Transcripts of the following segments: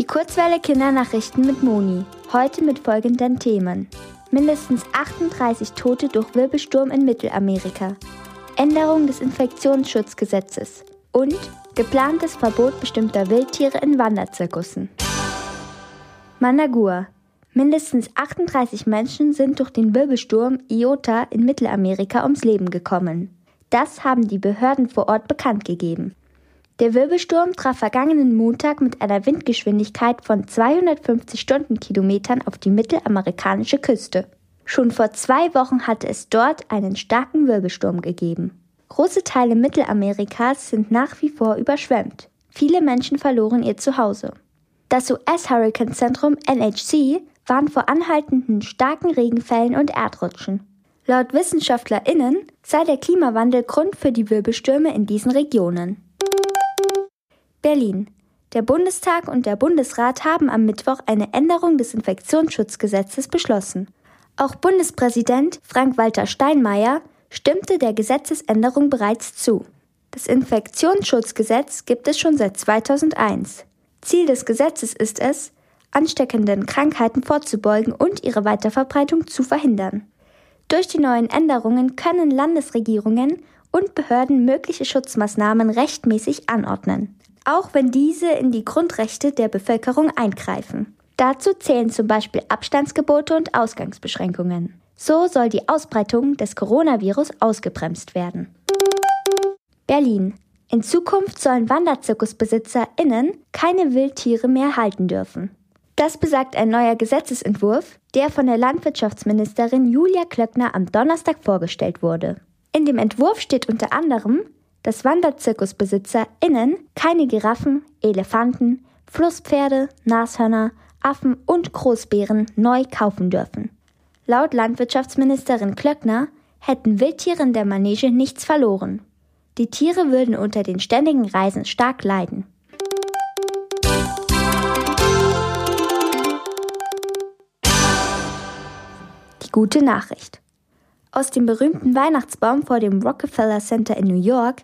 Die Kurzwelle Kindernachrichten mit Moni. Heute mit folgenden Themen. Mindestens 38 Tote durch Wirbelsturm in Mittelamerika. Änderung des Infektionsschutzgesetzes. Und geplantes Verbot bestimmter Wildtiere in Wanderzirkussen. Managua. Mindestens 38 Menschen sind durch den Wirbelsturm Iota in Mittelamerika ums Leben gekommen. Das haben die Behörden vor Ort bekannt gegeben. Der Wirbelsturm traf vergangenen Montag mit einer Windgeschwindigkeit von 250 Stundenkilometern auf die mittelamerikanische Küste. Schon vor zwei Wochen hatte es dort einen starken Wirbelsturm gegeben. Große Teile Mittelamerikas sind nach wie vor überschwemmt. Viele Menschen verloren ihr Zuhause. Das US-Hurricane-Zentrum NHC warnt vor anhaltenden starken Regenfällen und Erdrutschen. Laut WissenschaftlerInnen sei der Klimawandel Grund für die Wirbelstürme in diesen Regionen. Berlin. Der Bundestag und der Bundesrat haben am Mittwoch eine Änderung des Infektionsschutzgesetzes beschlossen. Auch Bundespräsident Frank-Walter Steinmeier stimmte der Gesetzesänderung bereits zu. Das Infektionsschutzgesetz gibt es schon seit 2001. Ziel des Gesetzes ist es, ansteckenden Krankheiten vorzubeugen und ihre Weiterverbreitung zu verhindern. Durch die neuen Änderungen können Landesregierungen und Behörden mögliche Schutzmaßnahmen rechtmäßig anordnen auch wenn diese in die Grundrechte der Bevölkerung eingreifen. Dazu zählen zum Beispiel Abstandsgebote und Ausgangsbeschränkungen. So soll die Ausbreitung des Coronavirus ausgebremst werden. Berlin. In Zukunft sollen WanderzirkusbesitzerInnen keine Wildtiere mehr halten dürfen. Das besagt ein neuer Gesetzesentwurf, der von der Landwirtschaftsministerin Julia Klöckner am Donnerstag vorgestellt wurde. In dem Entwurf steht unter anderem, dass WanderzirkusbesitzerInnen keine Giraffen, Elefanten, Flusspferde, Nashörner, Affen und Großbären neu kaufen dürfen. Laut Landwirtschaftsministerin Klöckner hätten Wildtiere in der Manege nichts verloren. Die Tiere würden unter den ständigen Reisen stark leiden. Die gute Nachricht. Aus dem berühmten Weihnachtsbaum vor dem Rockefeller Center in New York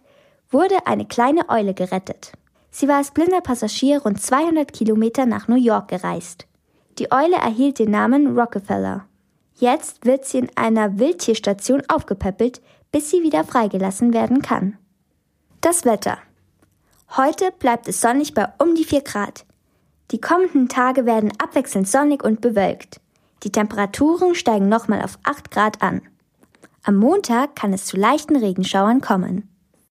wurde eine kleine Eule gerettet. Sie war als blinder Passagier rund 200 Kilometer nach New York gereist. Die Eule erhielt den Namen Rockefeller. Jetzt wird sie in einer Wildtierstation aufgepäppelt, bis sie wieder freigelassen werden kann. Das Wetter. Heute bleibt es sonnig bei um die 4 Grad. Die kommenden Tage werden abwechselnd sonnig und bewölkt. Die Temperaturen steigen nochmal auf 8 Grad an. Am Montag kann es zu leichten Regenschauern kommen.